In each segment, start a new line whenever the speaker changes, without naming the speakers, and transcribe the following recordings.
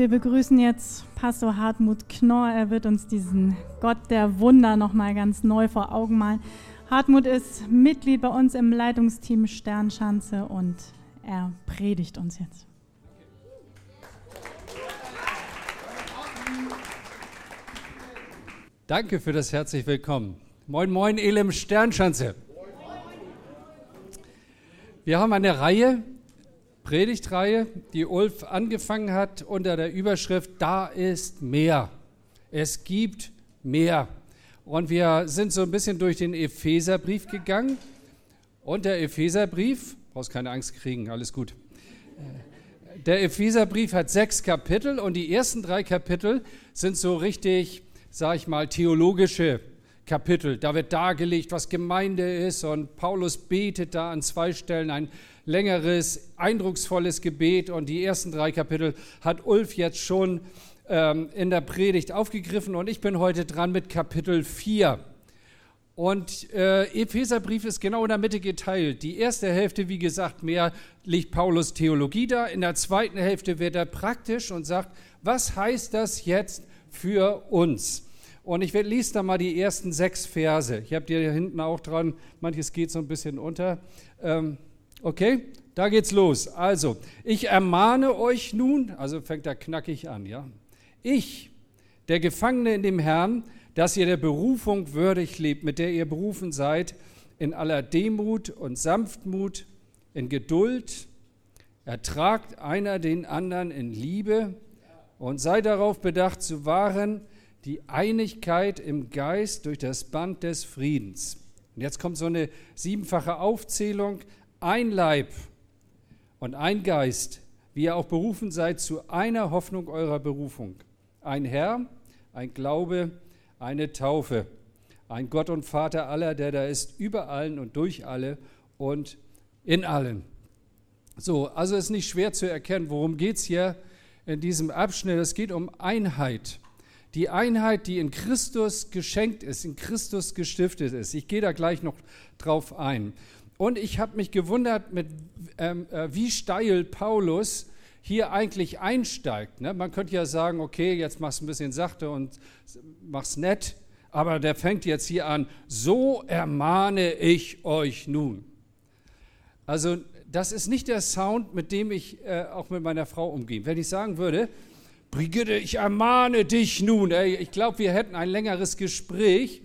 Wir begrüßen jetzt Pastor Hartmut Knorr. Er wird uns diesen Gott der Wunder nochmal ganz neu vor Augen malen. Hartmut ist Mitglied bei uns im Leitungsteam Sternschanze und er predigt uns jetzt.
Danke für das herzlich willkommen. Moin, moin, Elem Sternschanze. Wir haben eine Reihe Predigtreihe, die Ulf angefangen hat unter der Überschrift Da ist mehr. Es gibt mehr. Und wir sind so ein bisschen durch den Epheserbrief gegangen. Und der Epheserbrief, brauchst keine Angst kriegen, alles gut. Der Epheserbrief hat sechs Kapitel und die ersten drei Kapitel sind so richtig, sag ich mal, theologische Kapitel. Da wird dargelegt, was Gemeinde ist und Paulus betet da an zwei Stellen ein längeres, eindrucksvolles Gebet und die ersten drei Kapitel hat Ulf jetzt schon ähm, in der Predigt aufgegriffen und ich bin heute dran mit Kapitel 4. Und äh, Epheserbrief ist genau in der Mitte geteilt. Die erste Hälfte, wie gesagt, mehr liegt Paulus Theologie da. In der zweiten Hälfte wird er praktisch und sagt, was heißt das jetzt für uns? Und ich lese da mal die ersten sechs Verse. Ich habe die hier hinten auch dran. Manches geht so ein bisschen unter. Ähm, Okay, da geht's los. Also, ich ermahne euch nun, also fängt er knackig an, ja. Ich, der Gefangene in dem Herrn, dass ihr der Berufung würdig lebt, mit der ihr berufen seid, in aller Demut und Sanftmut, in Geduld, ertragt einer den anderen in Liebe und sei darauf bedacht zu wahren die Einigkeit im Geist durch das Band des Friedens. Und jetzt kommt so eine siebenfache Aufzählung ein Leib und ein Geist, wie ihr auch berufen seid zu einer Hoffnung eurer Berufung. Ein Herr, ein Glaube, eine Taufe, ein Gott und Vater aller, der da ist, über allen und durch alle und in allen. So, also ist nicht schwer zu erkennen, worum geht es hier in diesem Abschnitt. Es geht um Einheit. Die Einheit, die in Christus geschenkt ist, in Christus gestiftet ist. Ich gehe da gleich noch drauf ein. Und ich habe mich gewundert, mit, ähm, äh, wie steil Paulus hier eigentlich einsteigt. Ne? Man könnte ja sagen, okay, jetzt mach's ein bisschen sachte und mach's nett, aber der fängt jetzt hier an, so ermahne ich euch nun. Also das ist nicht der Sound, mit dem ich äh, auch mit meiner Frau umgehe. Wenn ich sagen würde, Brigitte, ich ermahne dich nun, ey, ich glaube, wir hätten ein längeres Gespräch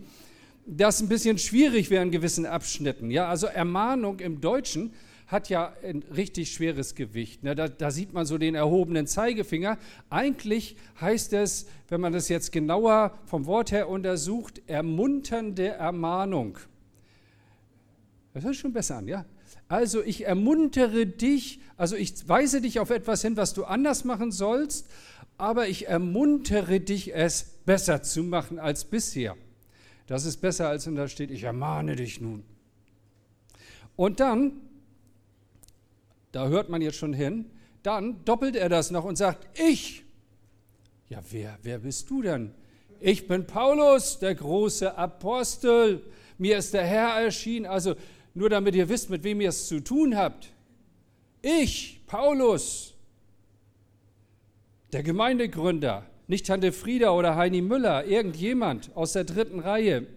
das ein bisschen schwierig wäre in gewissen Abschnitten. Ja, also Ermahnung im Deutschen hat ja ein richtig schweres Gewicht. Ne? Da, da, sieht man so den erhobenen Zeigefinger. Eigentlich heißt es, wenn man das jetzt genauer vom Wort her untersucht, ermunternde Ermahnung. Das hört schon besser an, ja? Also ich ermuntere dich, also ich weise dich auf etwas hin, was du anders machen sollst, aber ich ermuntere dich, es besser zu machen als bisher. Das ist besser, als wenn da steht, ich ermahne dich nun. Und dann, da hört man jetzt schon hin, dann doppelt er das noch und sagt, ich. Ja, wer, wer bist du denn? Ich bin Paulus, der große Apostel. Mir ist der Herr erschienen. Also nur damit ihr wisst, mit wem ihr es zu tun habt. Ich, Paulus, der Gemeindegründer, nicht Tante Frieda oder Heini Müller, irgendjemand aus der dritten Reihe.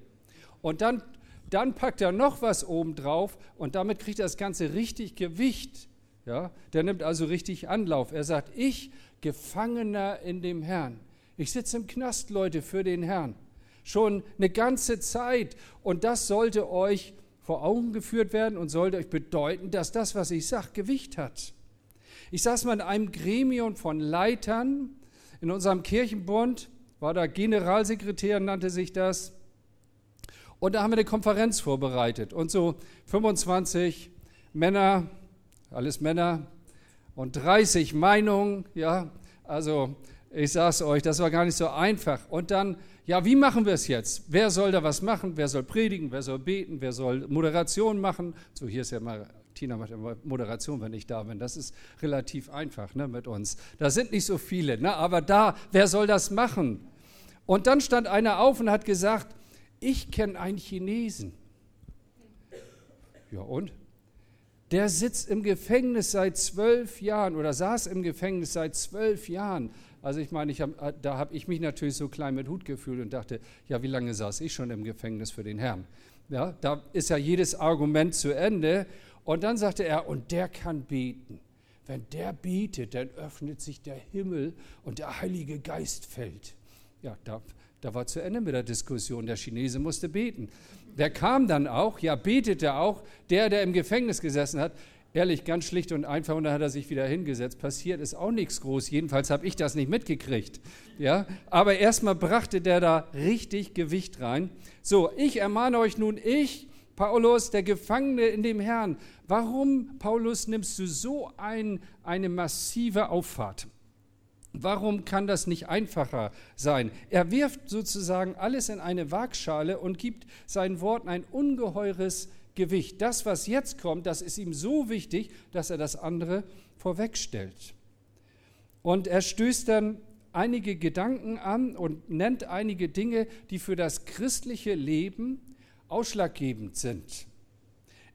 Und dann, dann packt er noch was oben drauf und damit kriegt das Ganze richtig Gewicht. Ja, der nimmt also richtig Anlauf. Er sagt, ich, Gefangener in dem Herrn. Ich sitze im Knast, Leute, für den Herrn. Schon eine ganze Zeit. Und das sollte euch vor Augen geführt werden und sollte euch bedeuten, dass das, was ich sage, Gewicht hat. Ich saß mal in einem Gremium von Leitern in unserem Kirchenbund war da Generalsekretär, nannte sich das. Und da haben wir eine Konferenz vorbereitet. Und so 25 Männer, alles Männer, und 30 Meinungen, ja, also ich sage es euch, das war gar nicht so einfach. Und dann, ja, wie machen wir es jetzt? Wer soll da was machen? Wer soll predigen? Wer soll beten? Wer soll Moderation machen? So, hier ist ja mal Tina macht immer Moderation, wenn ich da bin. Das ist relativ einfach ne, mit uns. Da sind nicht so viele, ne, aber da, wer soll das machen? Und dann stand einer auf und hat gesagt, ich kenne einen Chinesen. Ja und? Der sitzt im Gefängnis seit zwölf Jahren oder saß im Gefängnis seit zwölf Jahren Also ich meine, ich hab, da habe ich mich natürlich so klein mit Hut gefühlt und dachte, ja, wie lange saß ich schon im Gefängnis für den Herrn? Ja, da ist ja jedes Argument zu Ende. Und dann sagte er, und der kann beten. Wenn der betet, dann öffnet sich der Himmel und der Heilige Geist fällt. Ja, da, da war zu Ende mit der Diskussion. Der Chinese musste beten. Der kam dann auch, ja, betete auch. Der, der im Gefängnis gesessen hat, ehrlich, ganz schlicht und einfach, und dann hat er sich wieder hingesetzt. Passiert ist auch nichts groß. Jedenfalls habe ich das nicht mitgekriegt. Ja, aber erstmal brachte der da richtig Gewicht rein. So, ich ermahne euch nun, ich, Paulus, der Gefangene in dem Herrn. Warum, Paulus, nimmst du so ein, eine massive Auffahrt? Warum kann das nicht einfacher sein? Er wirft sozusagen alles in eine Waagschale und gibt seinen Worten ein ungeheures Gewicht. Das, was jetzt kommt, das ist ihm so wichtig, dass er das andere vorwegstellt. Und er stößt dann einige Gedanken an und nennt einige Dinge, die für das christliche Leben ausschlaggebend sind.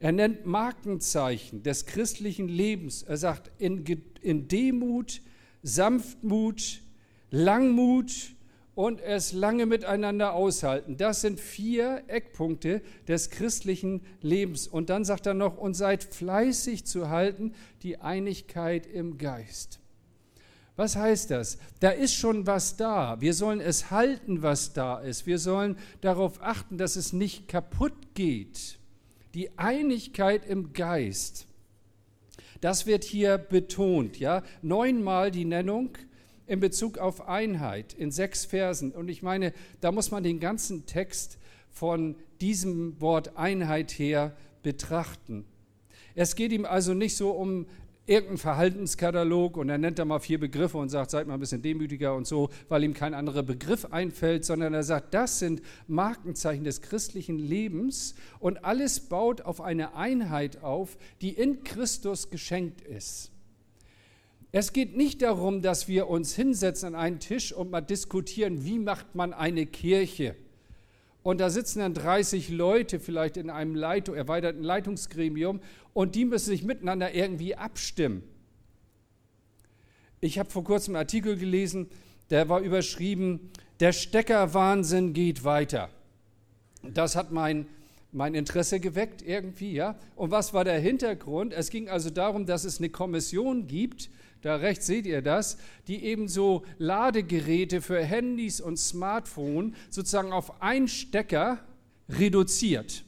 Er nennt Markenzeichen des christlichen Lebens. Er sagt, in, in Demut, Sanftmut, Langmut und es lange miteinander aushalten. Das sind vier Eckpunkte des christlichen Lebens. Und dann sagt er noch, und seid fleißig zu halten die Einigkeit im Geist. Was heißt das? Da ist schon was da. Wir sollen es halten, was da ist. Wir sollen darauf achten, dass es nicht kaputt geht. Die Einigkeit im Geist. Das wird hier betont, ja. Neunmal die Nennung in Bezug auf Einheit in sechs Versen. Und ich meine, da muss man den ganzen Text von diesem Wort Einheit her betrachten. Es geht ihm also nicht so um irgendeinen Verhaltenskatalog und er nennt da mal vier Begriffe und sagt, seid mal ein bisschen demütiger und so, weil ihm kein anderer Begriff einfällt, sondern er sagt, das sind Markenzeichen des christlichen Lebens und alles baut auf eine Einheit auf, die in Christus geschenkt ist. Es geht nicht darum, dass wir uns hinsetzen an einen Tisch und mal diskutieren, wie macht man eine Kirche. Und da sitzen dann 30 Leute vielleicht in einem Leitung, erweiterten Leitungsgremium und die müssen sich miteinander irgendwie abstimmen. Ich habe vor kurzem einen Artikel gelesen, der war überschrieben, der Steckerwahnsinn geht weiter. Das hat mein, mein Interesse geweckt irgendwie, ja. Und was war der Hintergrund? Es ging also darum, dass es eine Kommission gibt, da rechts seht ihr das, die eben so Ladegeräte für Handys und Smartphone sozusagen auf einen Stecker reduziert.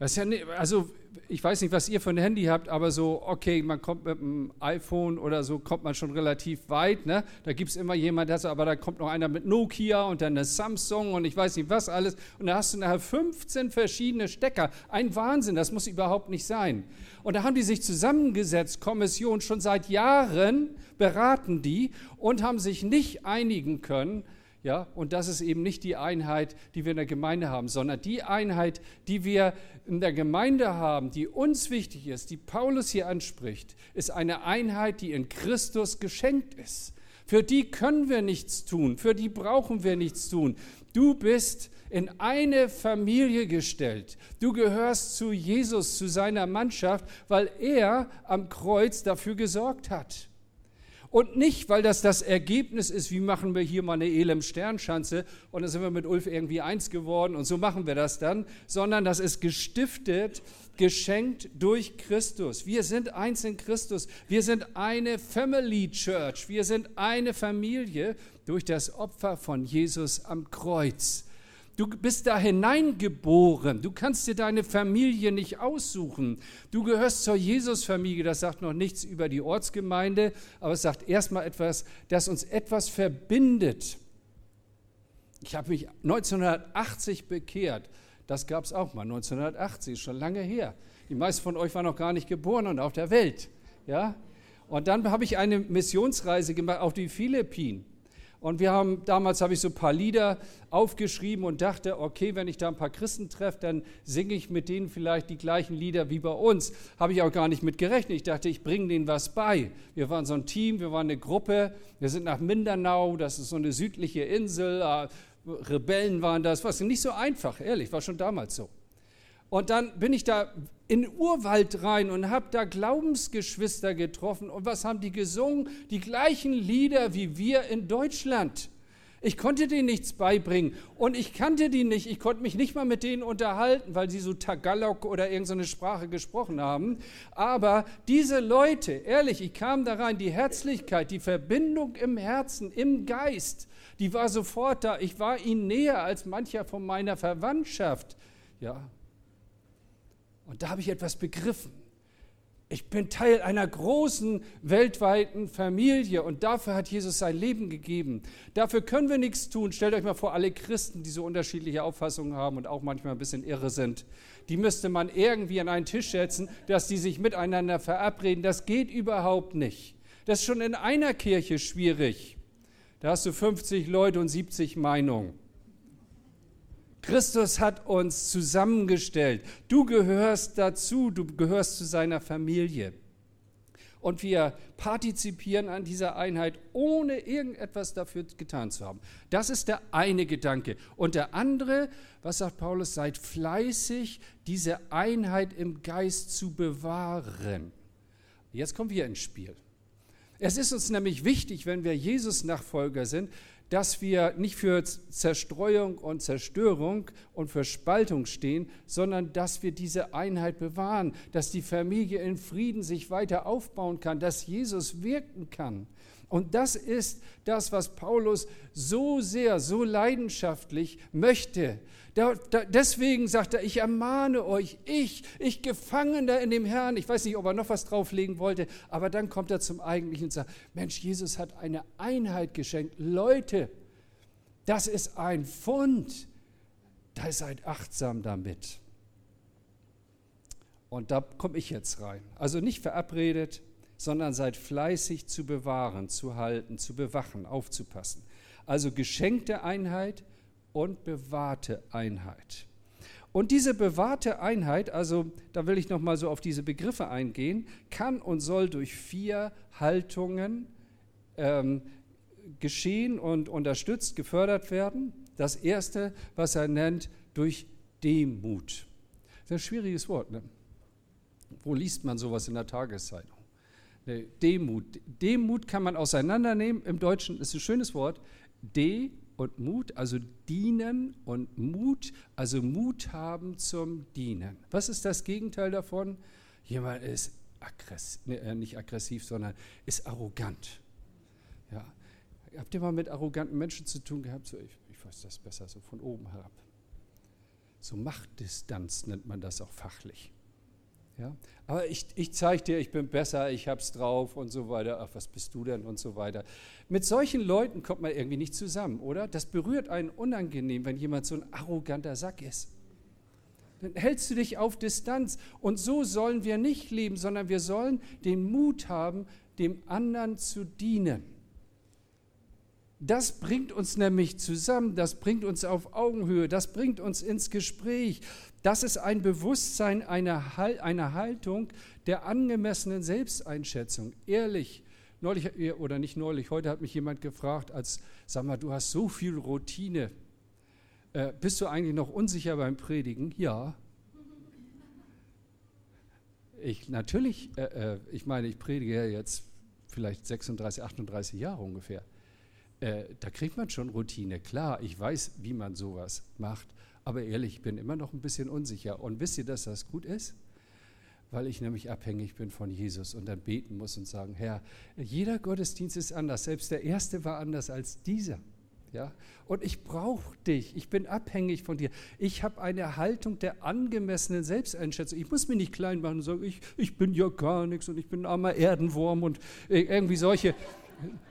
Das ist ja, also ich weiß nicht, was ihr für ein Handy habt, aber so, okay, man kommt mit einem iPhone oder so, kommt man schon relativ weit. Ne? Da gibt es immer jemand, das, aber da kommt noch einer mit Nokia und dann eine Samsung und ich weiß nicht was alles. Und da hast du nachher 15 verschiedene Stecker. Ein Wahnsinn, das muss überhaupt nicht sein. Und da haben die sich zusammengesetzt, Kommission, schon seit Jahren beraten die und haben sich nicht einigen können, ja, und das ist eben nicht die Einheit, die wir in der Gemeinde haben, sondern die Einheit, die wir in der Gemeinde haben, die uns wichtig ist, die Paulus hier anspricht, ist eine Einheit, die in Christus geschenkt ist. Für die können wir nichts tun, für die brauchen wir nichts tun. Du bist in eine Familie gestellt. Du gehörst zu Jesus, zu seiner Mannschaft, weil er am Kreuz dafür gesorgt hat. Und nicht, weil das das Ergebnis ist, wie machen wir hier mal eine Elem Sternschanze und dann sind wir mit Ulf irgendwie eins geworden und so machen wir das dann, sondern das ist gestiftet, geschenkt durch Christus. Wir sind eins in Christus. Wir sind eine Family Church. Wir sind eine Familie durch das Opfer von Jesus am Kreuz. Du bist da hineingeboren. Du kannst dir deine Familie nicht aussuchen. Du gehörst zur Jesusfamilie. Das sagt noch nichts über die Ortsgemeinde, aber es sagt erstmal etwas, das uns etwas verbindet. Ich habe mich 1980 bekehrt. Das gab es auch mal, 1980, schon lange her. Die meisten von euch waren noch gar nicht geboren und auf der Welt. Ja? Und dann habe ich eine Missionsreise gemacht auf die Philippinen. Und wir haben, damals habe ich so ein paar Lieder aufgeschrieben und dachte, okay, wenn ich da ein paar Christen treffe, dann singe ich mit denen vielleicht die gleichen Lieder wie bei uns. Habe ich auch gar nicht mit gerechnet. Ich dachte, ich bringe denen was bei. Wir waren so ein Team, wir waren eine Gruppe. Wir sind nach Mindanao, das ist so eine südliche Insel. Äh, Rebellen waren das, was nicht so einfach, ehrlich, war schon damals so. Und dann bin ich da in den Urwald rein und habe da Glaubensgeschwister getroffen. Und was haben die gesungen? Die gleichen Lieder wie wir in Deutschland. Ich konnte denen nichts beibringen und ich kannte die nicht. Ich konnte mich nicht mal mit denen unterhalten, weil sie so Tagalog oder irgendeine Sprache gesprochen haben. Aber diese Leute, ehrlich, ich kam da rein, die Herzlichkeit, die Verbindung im Herzen, im Geist, die war sofort da. Ich war ihnen näher als mancher von meiner Verwandtschaft. Ja. Und da habe ich etwas begriffen. Ich bin Teil einer großen weltweiten Familie und dafür hat Jesus sein Leben gegeben. Dafür können wir nichts tun. Stellt euch mal vor, alle Christen, die so unterschiedliche Auffassungen haben und auch manchmal ein bisschen irre sind, die müsste man irgendwie an einen Tisch setzen, dass die sich miteinander verabreden. Das geht überhaupt nicht. Das ist schon in einer Kirche schwierig. Da hast du 50 Leute und 70 Meinungen. Christus hat uns zusammengestellt. Du gehörst dazu, du gehörst zu seiner Familie. Und wir partizipieren an dieser Einheit, ohne irgendetwas dafür getan zu haben. Das ist der eine Gedanke. Und der andere, was sagt Paulus, seid fleißig, diese Einheit im Geist zu bewahren. Jetzt kommen wir ins Spiel. Es ist uns nämlich wichtig, wenn wir Jesus-Nachfolger sind, dass wir nicht für Zerstreuung und Zerstörung und für Spaltung stehen, sondern dass wir diese Einheit bewahren, dass die Familie in Frieden sich weiter aufbauen kann, dass Jesus wirken kann. Und das ist das, was Paulus so sehr, so leidenschaftlich möchte. Da, da, deswegen sagt er, ich ermahne euch, ich, ich Gefangener in dem Herrn. Ich weiß nicht, ob er noch was drauflegen wollte, aber dann kommt er zum Eigentlichen und sagt, Mensch, Jesus hat eine Einheit geschenkt. Leute, das ist ein Fund. Da seid achtsam damit. Und da komme ich jetzt rein. Also nicht verabredet, sondern seid fleißig zu bewahren, zu halten, zu bewachen, aufzupassen. Also geschenkte Einheit und bewahrte Einheit. Und diese bewahrte Einheit, also da will ich noch mal so auf diese Begriffe eingehen, kann und soll durch vier Haltungen ähm, geschehen und unterstützt, gefördert werden. Das erste, was er nennt, durch Demut. Das ist ein schwieriges Wort. Ne? Wo liest man sowas in der Tageszeitung? Demut. Demut kann man auseinandernehmen. Im Deutschen ist ein schönes Wort. De und Mut, also dienen und Mut, also Mut haben zum Dienen. Was ist das Gegenteil davon? Jemand ist aggressiv, äh, nicht aggressiv, sondern ist arrogant. Ja. Habt ihr mal mit arroganten Menschen zu tun gehabt? So, ich, ich weiß das besser, so von oben herab. So Machtdistanz nennt man das auch fachlich. Ja? Aber ich, ich zeige dir, ich bin besser, ich hab's drauf und so weiter. Ach, was bist du denn und so weiter. Mit solchen Leuten kommt man irgendwie nicht zusammen, oder? Das berührt einen unangenehm, wenn jemand so ein arroganter Sack ist. Dann hältst du dich auf Distanz. Und so sollen wir nicht leben, sondern wir sollen den Mut haben, dem anderen zu dienen. Das bringt uns nämlich zusammen, das bringt uns auf Augenhöhe, das bringt uns ins Gespräch. Das ist ein Bewusstsein einer, einer Haltung der angemessenen Selbsteinschätzung. Ehrlich, neulich oder nicht neulich, heute hat mich jemand gefragt, als, sag mal, du hast so viel Routine. Äh, bist du eigentlich noch unsicher beim Predigen? Ja. Ich, natürlich, äh, äh ich meine, ich predige ja jetzt vielleicht 36, 38 Jahre ungefähr äh, da kriegt man schon Routine. Klar, ich weiß, wie man sowas macht, aber ehrlich, ich bin immer noch ein bisschen unsicher. Und wisst ihr, dass das gut ist? Weil ich nämlich abhängig bin von Jesus und dann beten muss und sagen, Herr, jeder Gottesdienst ist anders, selbst der erste war anders als dieser. Ja? Und ich brauche dich, ich bin abhängig von dir. Ich habe eine Haltung der angemessenen Selbsteinschätzung. Ich muss mich nicht klein machen und sagen, ich, ich bin ja gar nichts und ich bin ein armer Erdenwurm und irgendwie solche,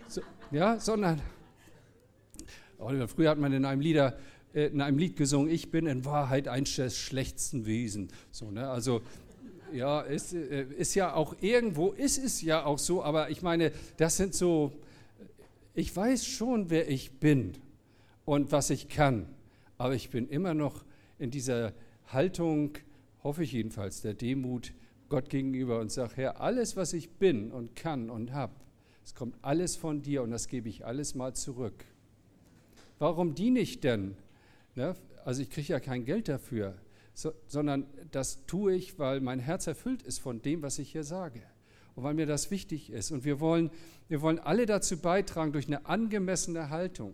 so, ja, sondern Früher hat man in einem, Lieder, in einem Lied gesungen, ich bin in Wahrheit eins des schlechtesten Wesen. So, ne? Also ja, ist, äh, ist ja auch irgendwo, ist es ja auch so, aber ich meine, das sind so, ich weiß schon, wer ich bin und was ich kann, aber ich bin immer noch in dieser Haltung, hoffe ich jedenfalls, der Demut Gott gegenüber und sage, Herr, alles, was ich bin und kann und habe, es kommt alles von dir und das gebe ich alles mal zurück. Warum diene ich denn? Ne? Also ich kriege ja kein Geld dafür, so, sondern das tue ich, weil mein Herz erfüllt ist von dem, was ich hier sage und weil mir das wichtig ist. Und wir wollen, wir wollen alle dazu beitragen, durch eine angemessene Haltung,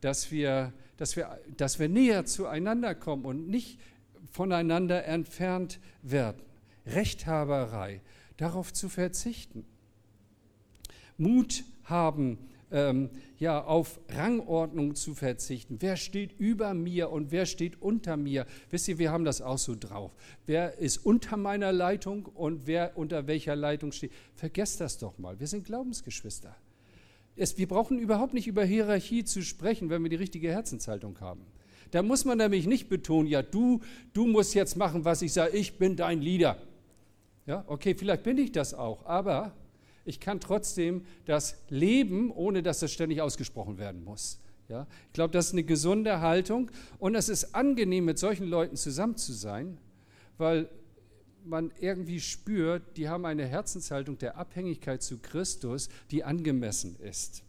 dass wir, dass, wir, dass wir näher zueinander kommen und nicht voneinander entfernt werden. Rechthaberei, darauf zu verzichten. Mut haben, ähm, ja, auf Rangordnung zu verzichten. Wer steht über mir und wer steht unter mir? Wisst ihr, wir haben das auch so drauf. Wer ist unter meiner Leitung und wer unter welcher Leitung steht? Vergesst das doch mal. Wir sind Glaubensgeschwister. Es, wir brauchen überhaupt nicht über Hierarchie zu sprechen, wenn wir die richtige Herzenshaltung haben. Da muss man nämlich nicht betonen, ja, du, du musst jetzt machen, was ich sage, ich bin dein Leader. Ja, okay, vielleicht bin ich das auch, aber ich kann trotzdem das leben, ohne dass das ständig ausgesprochen werden muss. Ja? Ich glaube, das ist eine gesunde Haltung und es ist angenehm, mit solchen Leuten zusammen zu sein, weil man irgendwie spürt, die haben eine Herzenshaltung der Abhängigkeit zu Christus, die angemessen ist.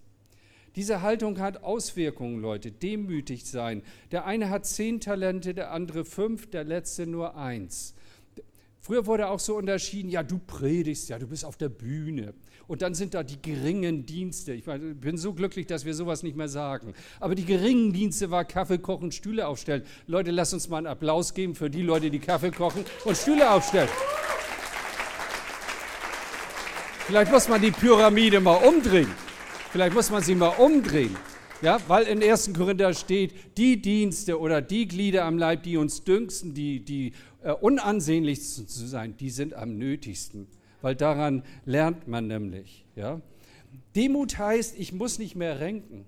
Diese Haltung hat Auswirkungen, Leute. Demütig sein. Der eine hat zehn Talente, der andere fünf, der letzte nur eins. Früher wurde auch so unterschieden, ja, du predigst, ja, du bist auf der Bühne. Und dann sind da die geringen Dienste. Ich bin so glücklich, dass wir sowas nicht mehr sagen. Aber die geringen Dienste war Kaffee kochen, Stühle aufstellen. Leute, lasst uns mal einen Applaus geben für die Leute, die Kaffee kochen und Stühle aufstellen. Vielleicht muss man die Pyramide mal umdrehen. Vielleicht muss man sie mal umdrehen. Ja, weil in 1. Korinther steht, die Dienste oder die Glieder am Leib, die uns dünksten, die, die äh, unansehnlichsten zu sein, die sind am nötigsten, weil daran lernt man nämlich. Ja? Demut heißt, ich muss nicht mehr renken,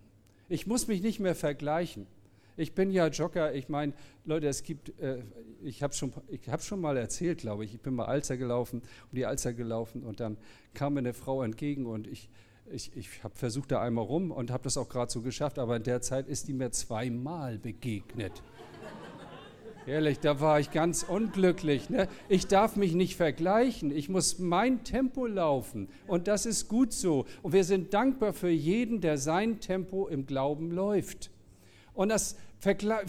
ich muss mich nicht mehr vergleichen. Ich bin ja Jogger, ich meine, Leute, es gibt, äh, ich habe schon, hab schon mal erzählt, glaube ich, ich bin mal Alzer gelaufen, um die Alzer gelaufen und dann kam mir eine Frau entgegen und ich, ich, ich habe versucht da einmal rum und habe das auch gerade so geschafft, aber in der Zeit ist die mir zweimal begegnet. Ehrlich, da war ich ganz unglücklich. Ne? Ich darf mich nicht vergleichen. Ich muss mein Tempo laufen. Und das ist gut so. Und wir sind dankbar für jeden, der sein Tempo im Glauben läuft. Und das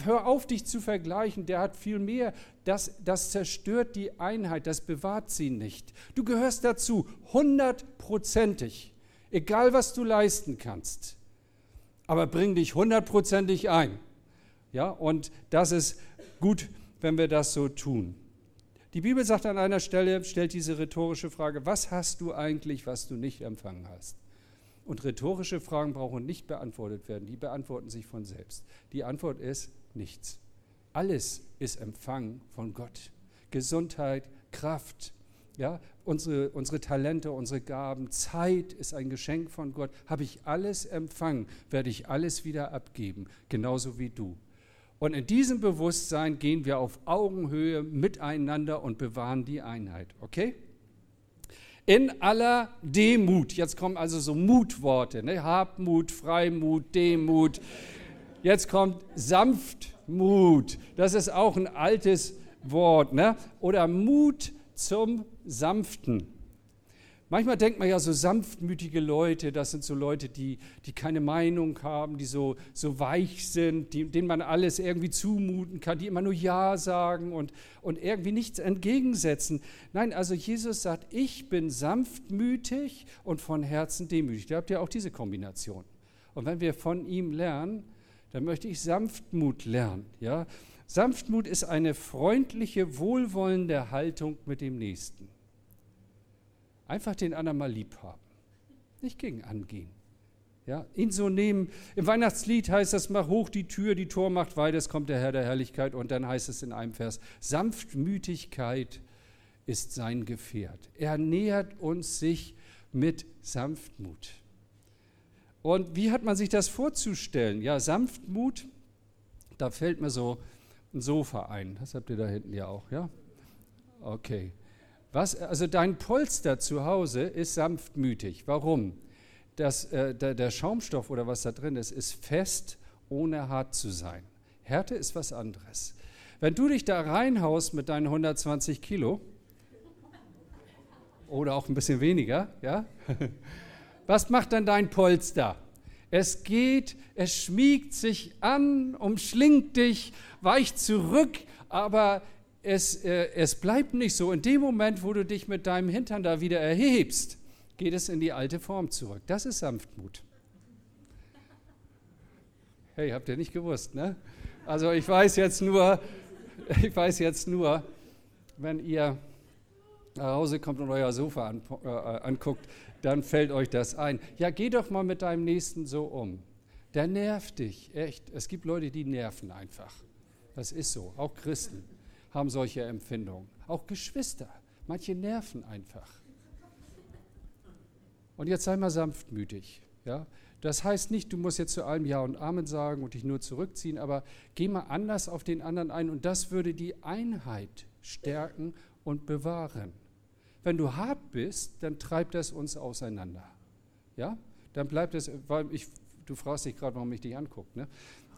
hör auf, dich zu vergleichen. Der hat viel mehr. Das, das zerstört die Einheit. Das bewahrt sie nicht. Du gehörst dazu, hundertprozentig. Egal, was du leisten kannst. Aber bring dich hundertprozentig ein. Ja, und das ist gut, wenn wir das so tun. Die Bibel sagt an einer Stelle, stellt diese rhetorische Frage, was hast du eigentlich, was du nicht empfangen hast? Und rhetorische Fragen brauchen nicht beantwortet werden, die beantworten sich von selbst. Die Antwort ist nichts. Alles ist Empfang von Gott. Gesundheit, Kraft, ja, unsere, unsere Talente, unsere Gaben, Zeit ist ein Geschenk von Gott. Habe ich alles empfangen, werde ich alles wieder abgeben, genauso wie du. Und in diesem Bewusstsein gehen wir auf Augenhöhe miteinander und bewahren die Einheit. Okay? In aller Demut. Jetzt kommen also so Mutworte. Ne? Habmut, Freimut, Demut. Jetzt kommt Sanftmut. Das ist auch ein altes Wort. Ne? Oder Mut zum Sanften. Manchmal denkt man ja, so sanftmütige Leute, das sind so Leute, die, die keine Meinung haben, die so, so weich sind, die, denen man alles irgendwie zumuten kann, die immer nur Ja sagen und, und irgendwie nichts entgegensetzen. Nein, also Jesus sagt, ich bin sanftmütig und von Herzen demütig. Da habt ihr auch diese Kombination. Und wenn wir von ihm lernen, dann möchte ich Sanftmut lernen. Ja? Sanftmut ist eine freundliche, wohlwollende Haltung mit dem Nächsten. Einfach den anderen mal lieb haben. Nicht gegen angehen. Ja, ihn so nehmen. Im Weihnachtslied heißt das, mach hoch die Tür, die Tor macht weit, es kommt der Herr der Herrlichkeit. Und dann heißt es in einem Vers, Sanftmütigkeit ist sein Gefährt. Er nähert uns sich mit Sanftmut. Und wie hat man sich das vorzustellen? Ja, Sanftmut, da fällt mir so ein Sofa ein. Das habt ihr da hinten ja auch, ja? Okay. Was, also dein Polster zu Hause ist sanftmütig. Warum? Das, äh, der, Schaumstoff oder was da drin ist, ist fest, ohne hart zu sein. Härte ist was anderes. Wenn du dich da reinhaust mit deinen 120 Kilo oder auch ein bisschen weniger, ja, was macht dann dein Polster? Es geht, es schmiegt sich an, umschlingt dich, weicht zurück, aber es, äh, es bleibt nicht so. In dem Moment, wo du dich mit deinem Hintern da wieder erhebst, geht es in die alte Form zurück. Das ist Sanftmut. Hey, habt ihr nicht gewusst, ne? Also ich weiß jetzt nur, ich weiß jetzt nur, wenn ihr nach Hause kommt und euer Sofa an, äh, anguckt, dann fällt euch das ein. Ja, geh doch mal mit deinem Nächsten so um. Der nervt dich, echt. Es gibt Leute, die nerven einfach. Das ist so. Auch Christen haben solche Empfindungen. Auch Geschwister. Manche nerven einfach. Und jetzt sei mal sanftmütig. Ja? Das heißt nicht, du musst jetzt zu allem Ja und Amen sagen und dich nur zurückziehen, aber geh mal anders auf den anderen ein und das würde die Einheit stärken und bewahren. Wenn du hart bist, dann treibt das uns auseinander. Ja? Dann bleibt es, weil ich, du fragst dich gerade, warum ich dich angucke. Ne?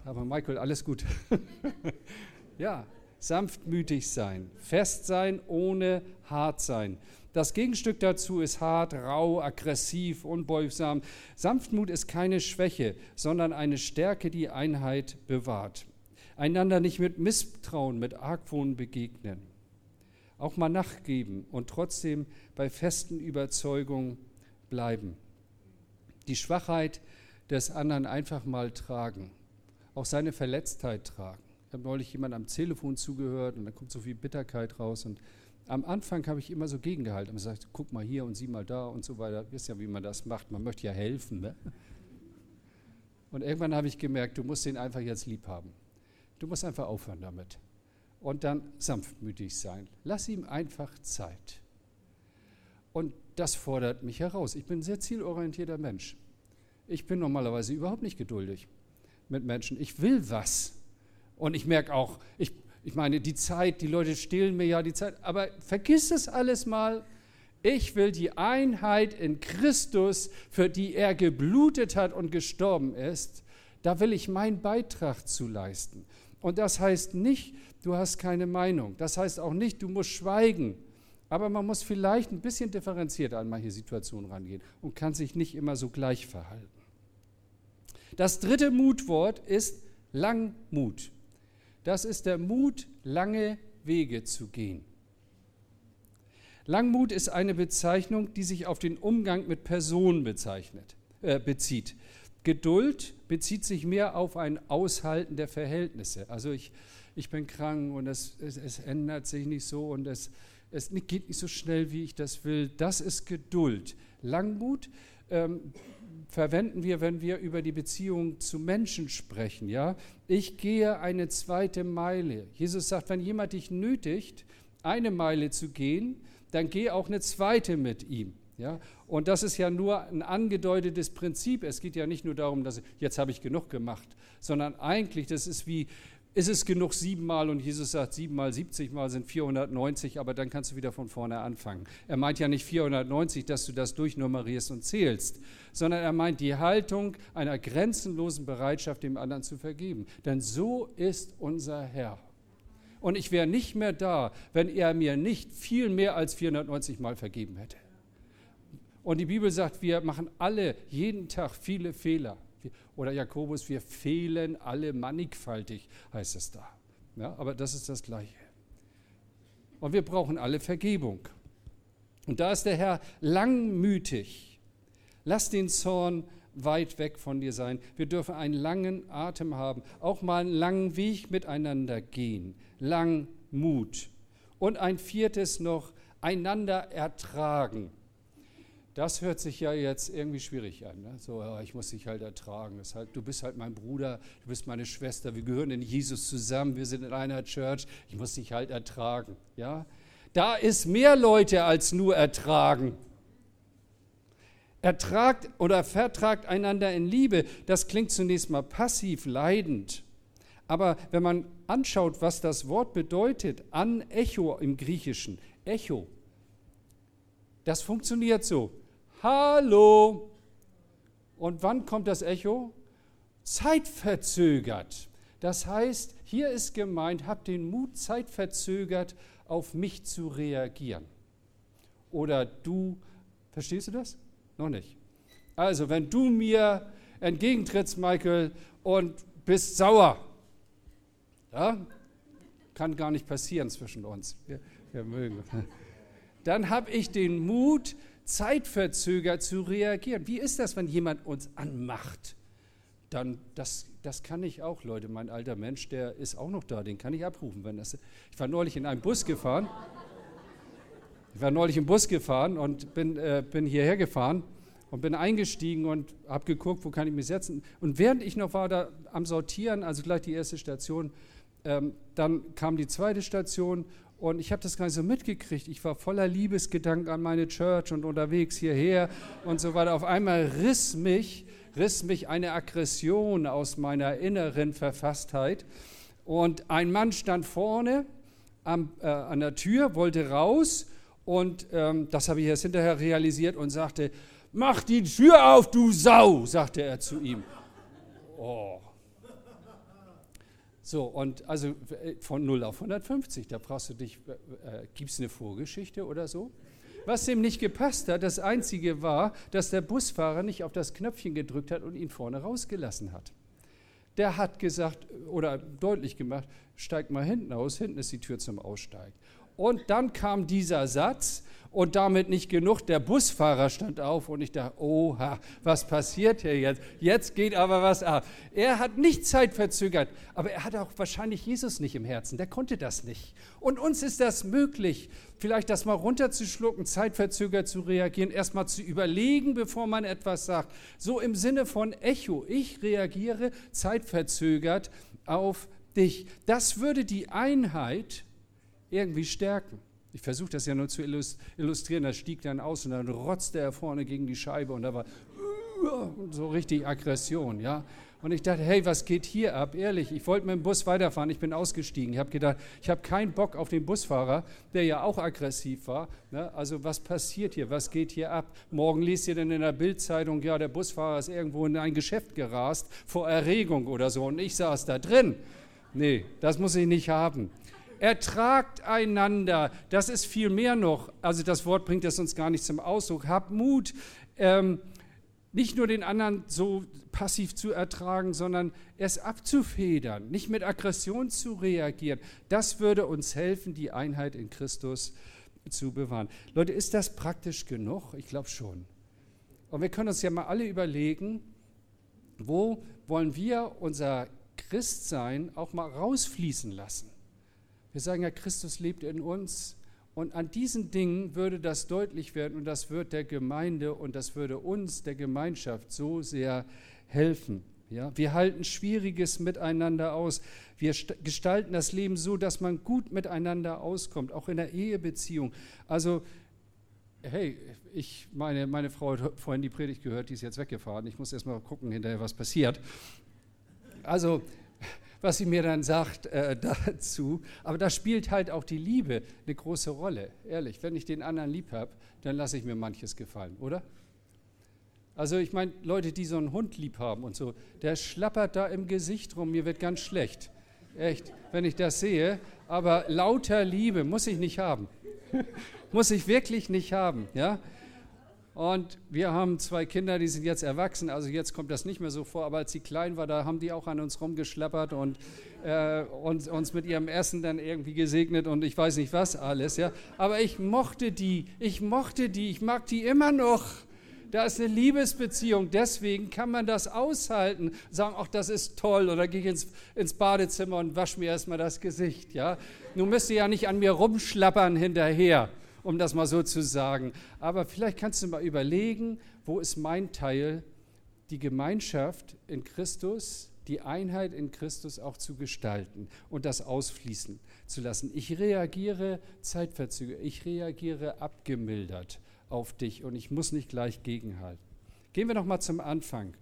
Aber Michael, alles gut. ja, sanftmütig sein, fest sein, ohne hart sein. Das Gegenstück dazu ist hart, rau, aggressiv, unbeugsam. Sanftmut ist keine Schwäche, sondern eine Stärke, die Einheit bewahrt. Einander nicht mit Misstrauen, mit Argwohn begegnen auch mal nachgeben und trotzdem bei festen Überzeugungen bleiben. Die Schwachheit des anderen einfach mal tragen, auch seine Verletztheit tragen. Ich habe neulich jemand am Telefon zugehört und da kommt so viel Bitterkeit raus und am Anfang habe ich immer so gegengehalten und gesagt, guck mal hier und sieh mal da und so weiter. Wisst ja, wie man das macht. Man möchte ja helfen. Ne? Und irgendwann habe ich gemerkt, du musst den einfach jetzt lieb haben. Du musst einfach aufhören damit und dann sanftmütig sein. Lass ihm einfach Zeit. Und das fordert mich heraus. Ich bin ein sehr zielorientierter Mensch. Ich bin normalerweise überhaupt nicht geduldig mit Menschen. Ich will was. Und ich merke auch, ich, ich meine, die Zeit, die Leute stehlen mir ja die Zeit, aber vergiss es alles mal. Ich will die Einheit in Christus, für die er geblutet hat und gestorben ist. Da will ich meinen Beitrag zu leisten. Und das heißt nicht, du hast keine Meinung. Das heißt auch nicht, du musst schweigen. Aber man muss vielleicht ein bisschen differenziert an manche Situationen rangehen und kann sich nicht immer so gleich verhalten. Das dritte Mutwort ist Langmut. Das ist der Mut, lange Wege zu gehen. Langmut ist eine Bezeichnung, die sich auf den Umgang mit Personen bezeichnet, äh, bezieht. Geduld bezieht sich mehr auf ein Aushalten der Verhältnisse. Also ich, ich bin krank und es, es, es ändert sich nicht so und es, es geht nicht so schnell, wie ich das will. Das ist Geduld. Langmut ähm, verwenden wir, wenn wir über die Beziehung zu Menschen sprechen. Ja? Ich gehe eine zweite Meile. Jesus sagt, wenn jemand dich nötigt, eine Meile zu gehen, dann geh auch eine zweite mit ihm. Ja? Und das ist ja nur ein angedeutetes Prinzip. Es geht ja nicht nur darum, dass jetzt habe ich genug gemacht, sondern eigentlich, das ist wie, ist es genug siebenmal und Jesus sagt, siebenmal, siebzigmal sind 490, aber dann kannst du wieder von vorne anfangen. Er meint ja nicht 490, dass du das durchnummerierst und zählst, sondern er meint die Haltung einer grenzenlosen Bereitschaft, dem anderen zu vergeben. Denn so ist unser Herr. Und ich wäre nicht mehr da, wenn er mir nicht viel mehr als 490 Mal vergeben hätte. Und die Bibel sagt, wir machen alle jeden Tag viele Fehler. Oder Jakobus, wir fehlen alle mannigfaltig, heißt es da. Ja, aber das ist das Gleiche. Und wir brauchen alle Vergebung. Und da ist der Herr langmütig. Lass den Zorn weit weg von dir sein. Wir dürfen einen langen Atem haben, auch mal einen langen Weg miteinander gehen. Langmut. Und ein viertes noch, einander ertragen. Das hört sich ja jetzt irgendwie schwierig an. Ne? So, ja, ich muss dich halt ertragen. Halt, du bist halt mein Bruder, du bist meine Schwester, wir gehören in Jesus zusammen, wir sind in einer Church, ich muss dich halt ertragen. Ja? Da ist mehr Leute als nur ertragen. Ertragt oder vertragt einander in Liebe, das klingt zunächst mal passiv, leidend. Aber wenn man anschaut, was das Wort bedeutet, an Echo im Griechischen, Echo, das funktioniert so. Hallo. Und wann kommt das Echo? Zeitverzögert. Das heißt, hier ist gemeint, habt den Mut, zeitverzögert auf mich zu reagieren. Oder du, verstehst du das? Noch nicht. Also, wenn du mir entgegentrittst, Michael, und bist sauer, ja, kann gar nicht passieren zwischen uns. Wir, wir mögen. Dann habe ich den Mut, zeitverzögert zu reagieren. Wie ist das, wenn jemand uns anmacht? Dann, das, das kann ich auch, Leute. Mein alter Mensch, der ist auch noch da, den kann ich abrufen. Wenn das, ich war neulich in einem Bus gefahren. Ich war neulich im Bus gefahren und bin, äh, bin hierher gefahren und bin eingestiegen und habe geguckt, wo kann ich mich setzen. Und während ich noch war da am Sortieren, also gleich die erste Station, ähm, dann kam die zweite Station und ich habe das gar nicht so mitgekriegt. Ich war voller Liebesgedanken an meine Church und unterwegs hierher und so weiter. Auf einmal riss mich, riss mich eine Aggression aus meiner inneren Verfasstheit. Und ein Mann stand vorne am, äh, an der Tür, wollte raus und ähm, das habe ich erst hinterher realisiert und sagte, mach die Tür auf, du Sau, sagte er zu ihm. Oh, so, und also äh, von 0 auf 150, da brauchst du dich, äh, äh gibt es eine Vorgeschichte oder so? Was dem nicht gepasst hat, das Einzige war, dass der Busfahrer nicht auf das Knöpfchen gedrückt hat und ihn vorne rausgelassen hat. Der hat gesagt oder deutlich gemacht, steig mal hinten aus, hinten ist die Tür zum Aussteigen. Und dann kam dieser Satz, und damit nicht genug, der Busfahrer stand auf und ich dachte, oha, was passiert hier jetzt? Jetzt geht aber was ab. Er hat nicht Zeit verzögert, aber er hatte auch wahrscheinlich Jesus nicht im Herzen. Der konnte das nicht. Und uns ist das möglich, vielleicht das mal runterzuschlucken, zeitverzögert zu reagieren, erstmal zu überlegen, bevor man etwas sagt. So im Sinne von Echo. Ich reagiere zeitverzögert auf dich. Das würde die Einheit irgendwie stärken. Ich versuche das ja nur zu illustrieren. Das stieg dann aus und dann rotzte er vorne gegen die Scheibe und da war so richtig Aggression, ja. Und ich dachte, hey, was geht hier ab? Ehrlich, ich wollte mit dem Bus weiterfahren, ich bin ausgestiegen. Ich habe gedacht, ich habe keinen Bock auf den Busfahrer, der ja auch aggressiv war. Ne? Also was passiert hier? Was geht hier ab? Morgen liest ihr dann in der Bildzeitung, ja, der Busfahrer ist irgendwo in ein Geschäft gerast vor Erregung oder so und ich saß da drin. Nee, das muss ich nicht haben. Ertragt einander. Das ist viel mehr noch. Also das Wort bringt es uns gar nicht zum Ausdruck. Habt Mut, ähm, nicht nur den anderen so passiv zu ertragen, sondern es abzufedern, nicht mit Aggression zu reagieren. Das würde uns helfen, die Einheit in Christus zu bewahren. Leute, ist das praktisch genug? Ich glaube schon. Und wir können uns ja mal alle überlegen, wo wollen wir unser Christsein auch mal rausfließen lassen? Wir sagen ja, Christus lebt in uns. Und an diesen Dingen würde das deutlich werden und das wird der Gemeinde und das würde uns, der Gemeinschaft, so sehr helfen. Ja, wir halten Schwieriges miteinander aus. Wir gestalten das Leben so, dass man gut miteinander auskommt, auch in der Ehebeziehung. Also, hey, ich meine, meine Frau hat vorhin die Predigt gehört, die ist jetzt weggefahren. Ich muss erst mal gucken hinterher, was passiert. Also, was sie mir dann sagt äh, dazu. Aber da spielt halt auch die Liebe eine große Rolle. Ehrlich, wenn ich den anderen lieb habe, dann lasse ich mir manches gefallen, oder? Also ich meine, Leute, die so einen Hund lieb haben und so, der schlappert da im Gesicht rum, mir wird ganz schlecht. Echt, wenn ich das sehe. Aber lauter Liebe muss ich nicht haben. muss ich wirklich nicht haben, ja? Und wir haben zwei Kinder, die sind jetzt erwachsen, also jetzt kommt das nicht mehr so vor, aber als sie klein war, da haben die auch an uns rumgeschlappert und, äh, und uns mit ihrem Essen dann irgendwie gesegnet und ich weiß nicht was alles. Ja. Aber ich mochte die, ich mochte die, ich mag die immer noch. Da ist eine Liebesbeziehung, deswegen kann man das aushalten. Sagen, ach, das ist toll, oder gehe ich ins, ins Badezimmer und wasche mir erstmal das Gesicht. Ja. Nun müsst ihr ja nicht an mir rumschlappern hinterher um das mal so zu sagen. Aber vielleicht kannst du mal überlegen, wo ist mein Teil, die Gemeinschaft in Christus, die Einheit in Christus auch zu gestalten und das ausfließen zu lassen. Ich reagiere zeitverzögert, ich reagiere abgemildert auf dich und ich muss nicht gleich gegenhalten. Gehen wir noch mal zum Anfang.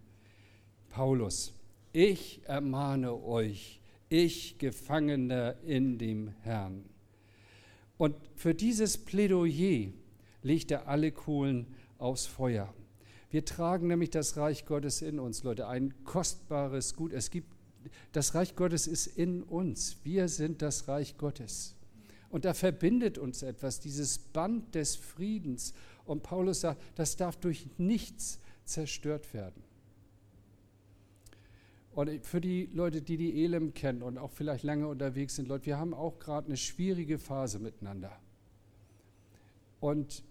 Paulus, ich ermahne euch, ich Gefangener in dem Herrn. Und für dieses Plädoyer legt er alle Kohlen aufs Feuer. Wir tragen nämlich das Reich Gottes in uns, Leute, ein kostbares Gut. Es gibt, das Reich Gottes ist in uns. Wir sind das Reich Gottes. Und da verbindet uns etwas, dieses Band des Friedens. Und Paulus sagt, das darf durch nichts zerstört werden. Und für die Leute, die die Elem kennen und auch vielleicht lange unterwegs sind, Leute, wir haben auch gerade eine schwierige Phase miteinander. Und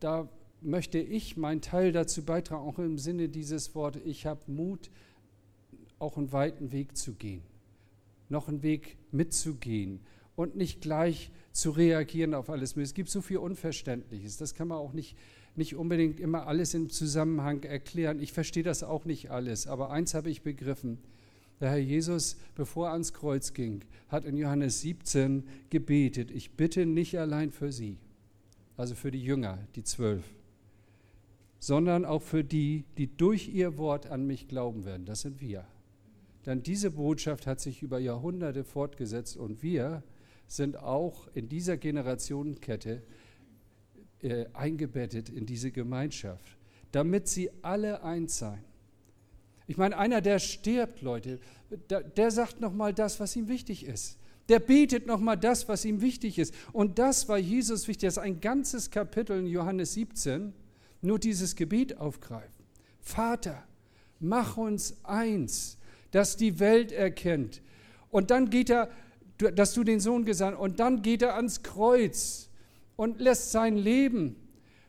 da möchte ich meinen Teil dazu beitragen, auch im Sinne dieses Wortes, ich habe Mut, auch einen weiten Weg zu gehen, noch einen Weg mitzugehen und nicht gleich zu reagieren auf alles. Es gibt so viel Unverständliches, das kann man auch nicht, nicht unbedingt immer alles im Zusammenhang erklären. Ich verstehe das auch nicht alles, aber eins habe ich begriffen. Der Herr Jesus, bevor er ans Kreuz ging, hat in Johannes 17 gebetet, ich bitte nicht allein für sie, also für die Jünger, die zwölf, sondern auch für die, die durch ihr Wort an mich glauben werden. Das sind wir. Denn diese Botschaft hat sich über Jahrhunderte fortgesetzt und wir sind auch in dieser Generationenkette äh, eingebettet in diese Gemeinschaft, damit sie alle eins seien. Ich meine, einer, der stirbt, Leute, der, der sagt nochmal das, was ihm wichtig ist. Der betet nochmal das, was ihm wichtig ist. Und das war Jesus wichtig. Das ist ein ganzes Kapitel in Johannes 17, nur dieses Gebet aufgreifen. Vater, mach uns eins, dass die Welt erkennt. Und dann geht er, dass du den Sohn gesandt, und dann geht er ans Kreuz und lässt sein Leben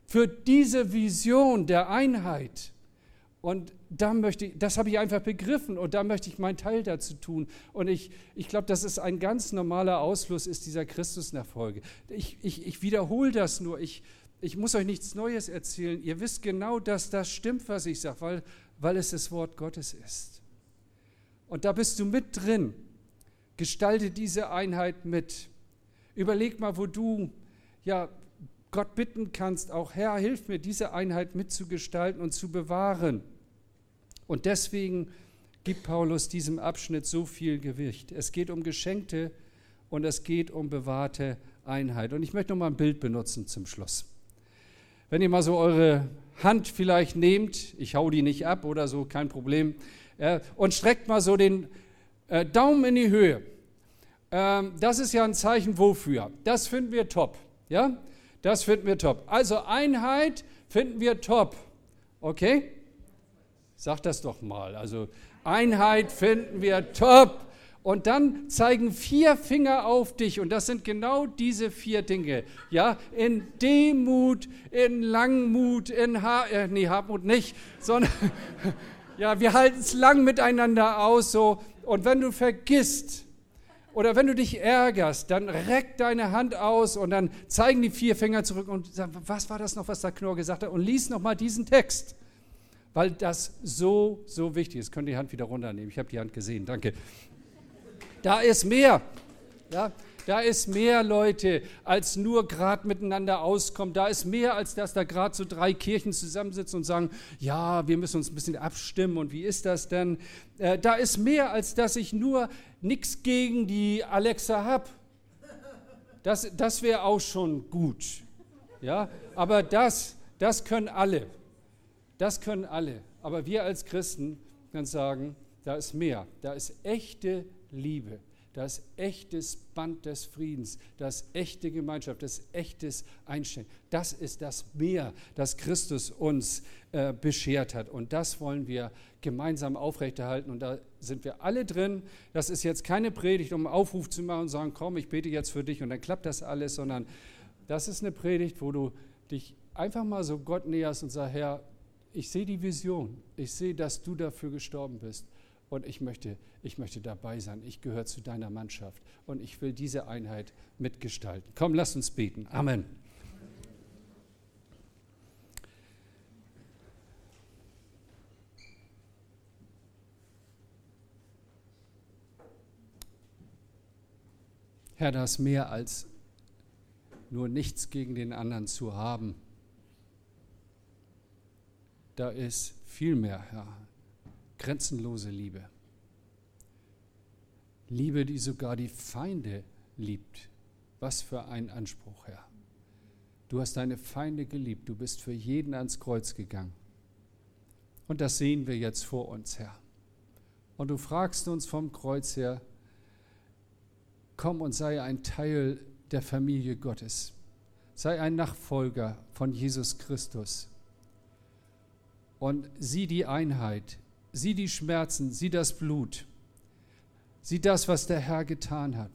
für diese Vision der Einheit. Und da möchte ich, das habe ich einfach begriffen und da möchte ich meinen Teil dazu tun. Und ich, ich glaube, dass es ein ganz normaler Ausfluss ist dieser Christusnachfolge. Ich, ich, ich wiederhole das nur. Ich, ich muss euch nichts Neues erzählen. Ihr wisst genau, dass das stimmt, was ich sage, weil, weil es das Wort Gottes ist. Und da bist du mit drin. Gestalte diese Einheit mit. Überleg mal, wo du ja, Gott bitten kannst, auch Herr, hilf mir, diese Einheit mitzugestalten und zu bewahren. Und deswegen gibt Paulus diesem Abschnitt so viel Gewicht. Es geht um geschenkte und es geht um bewahrte Einheit. Und ich möchte noch mal ein Bild benutzen zum Schluss. Wenn ihr mal so eure Hand vielleicht nehmt, ich hau die nicht ab oder so, kein Problem, äh, und streckt mal so den äh, Daumen in die Höhe. Ähm, das ist ja ein Zeichen wofür. Das finden wir top. Ja, das finden wir top. Also Einheit finden wir top. Okay? Sag das doch mal. Also Einheit finden wir top. Und dann zeigen vier Finger auf dich. Und das sind genau diese vier Dinge. Ja, in Demut, in Langmut, in ha äh, nee, Hartmut nicht, sondern ja, wir halten es lang miteinander aus. So. Und wenn du vergisst, oder wenn du dich ärgerst, dann reck deine Hand aus und dann zeigen die vier Finger zurück und sagen, was war das noch, was der Knorr gesagt hat? Und lies nochmal diesen Text, weil das so, so wichtig ist. Könnt ihr die Hand wieder runternehmen? Ich habe die Hand gesehen, danke. Da ist mehr. Ja, da ist mehr, Leute, als nur gerade miteinander auskommen. Da ist mehr, als dass da gerade so drei Kirchen zusammensitzen und sagen, ja, wir müssen uns ein bisschen abstimmen und wie ist das denn? Äh, da ist mehr, als dass ich nur nichts gegen die Alexa habe. Das, das wäre auch schon gut. Ja, aber das, das können alle. Das können alle. Aber wir als Christen können sagen, da ist mehr. Da ist echte Liebe, das echtes Band des Friedens, das echte Gemeinschaft, das echtes Einstellen. Das ist das Meer, das Christus uns äh, beschert hat. Und das wollen wir gemeinsam aufrechterhalten. Und da sind wir alle drin. Das ist jetzt keine Predigt, um einen Aufruf zu machen und sagen, komm, ich bete jetzt für dich und dann klappt das alles, sondern das ist eine Predigt, wo du dich einfach mal so Gott näherst und sagst, Herr, ich sehe die Vision. Ich sehe, dass du dafür gestorben bist und ich möchte, ich möchte dabei sein. Ich gehöre zu deiner Mannschaft und ich will diese Einheit mitgestalten. Komm, lass uns beten. Amen. Herr, das mehr als nur nichts gegen den anderen zu haben. Da ist viel mehr, Herr grenzenlose Liebe. Liebe, die sogar die Feinde liebt. Was für ein Anspruch, Herr. Du hast deine Feinde geliebt, du bist für jeden ans Kreuz gegangen. Und das sehen wir jetzt vor uns, Herr. Und du fragst uns vom Kreuz her, komm und sei ein Teil der Familie Gottes. Sei ein Nachfolger von Jesus Christus. Und sieh die Einheit, sieh die Schmerzen, sieh das Blut, sieh das, was der Herr getan hat.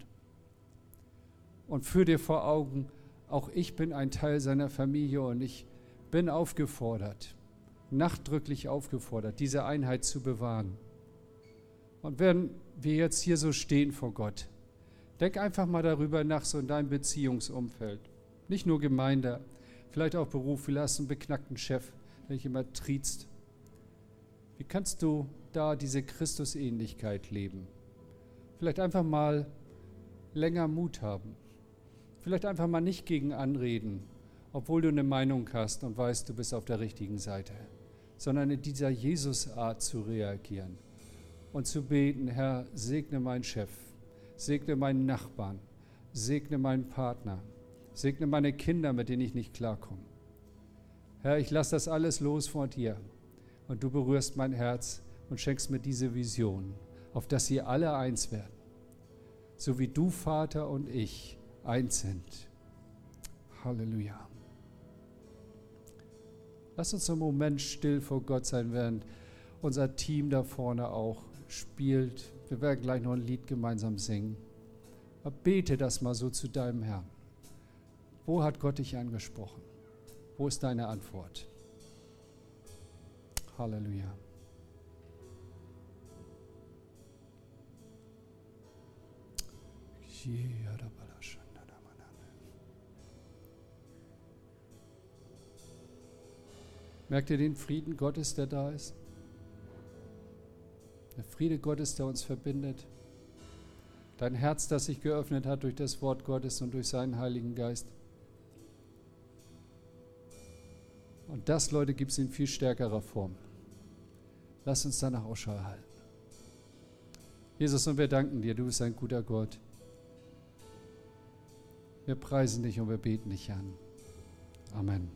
Und führ dir vor Augen, auch ich bin ein Teil seiner Familie und ich bin aufgefordert, nachdrücklich aufgefordert, diese Einheit zu bewahren. Und wenn wir jetzt hier so stehen vor Gott, denk einfach mal darüber nach, so in deinem Beziehungsumfeld. Nicht nur Gemeinde, vielleicht auch Beruf, vielleicht hast du einen beknackten Chef, der dich immer triezt. Wie kannst du da diese Christusähnlichkeit leben? Vielleicht einfach mal länger Mut haben. Vielleicht einfach mal nicht gegen anreden, obwohl du eine Meinung hast und weißt, du bist auf der richtigen Seite, sondern in dieser Jesus-Art zu reagieren und zu beten, Herr, segne meinen Chef, segne meinen Nachbarn, segne meinen Partner, segne meine Kinder, mit denen ich nicht klarkomme. Herr, ich lasse das alles los vor dir und du berührst mein Herz und schenkst mir diese Vision, auf dass sie alle eins werden, so wie du, Vater, und ich eins sind. Halleluja. Lass uns einen Moment still vor Gott sein, während unser Team da vorne auch spielt. Wir werden gleich noch ein Lied gemeinsam singen. Aber bete das mal so zu deinem Herrn. Wo hat Gott dich angesprochen? Wo ist deine Antwort? Halleluja. Merkt ihr den Frieden Gottes, der da ist? Der Friede Gottes, der uns verbindet. Dein Herz, das sich geöffnet hat durch das Wort Gottes und durch seinen Heiligen Geist. Und das, Leute, gibt es in viel stärkerer Form. Lass uns danach Ausschau halten. Jesus, und wir danken dir, du bist ein guter Gott. Wir preisen dich und wir beten dich an. Amen.